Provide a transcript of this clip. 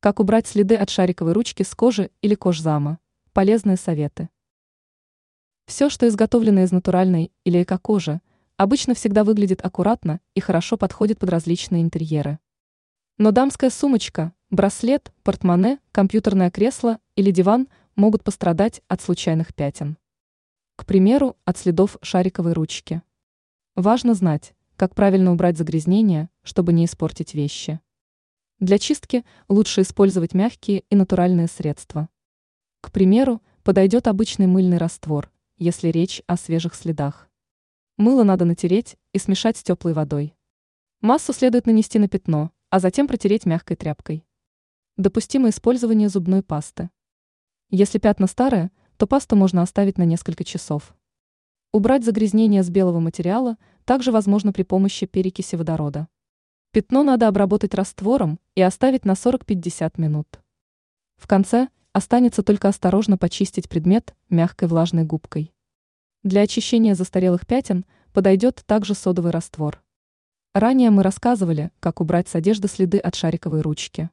Как убрать следы от шариковой ручки с кожи или кожзама? Полезные советы. Все, что изготовлено из натуральной или эко-кожи, обычно всегда выглядит аккуратно и хорошо подходит под различные интерьеры. Но дамская сумочка, браслет, портмоне, компьютерное кресло или диван могут пострадать от случайных пятен. К примеру, от следов шариковой ручки. Важно знать, как правильно убрать загрязнения, чтобы не испортить вещи. Для чистки лучше использовать мягкие и натуральные средства. К примеру, подойдет обычный мыльный раствор, если речь о свежих следах. Мыло надо натереть и смешать с теплой водой. Массу следует нанести на пятно, а затем протереть мягкой тряпкой. Допустимо использование зубной пасты. Если пятна старые, то пасту можно оставить на несколько часов. Убрать загрязнение с белого материала также возможно при помощи перекиси водорода. Пятно надо обработать раствором и оставить на 40-50 минут. В конце останется только осторожно почистить предмет мягкой влажной губкой. Для очищения застарелых пятен подойдет также содовый раствор. Ранее мы рассказывали, как убрать с одежды следы от шариковой ручки.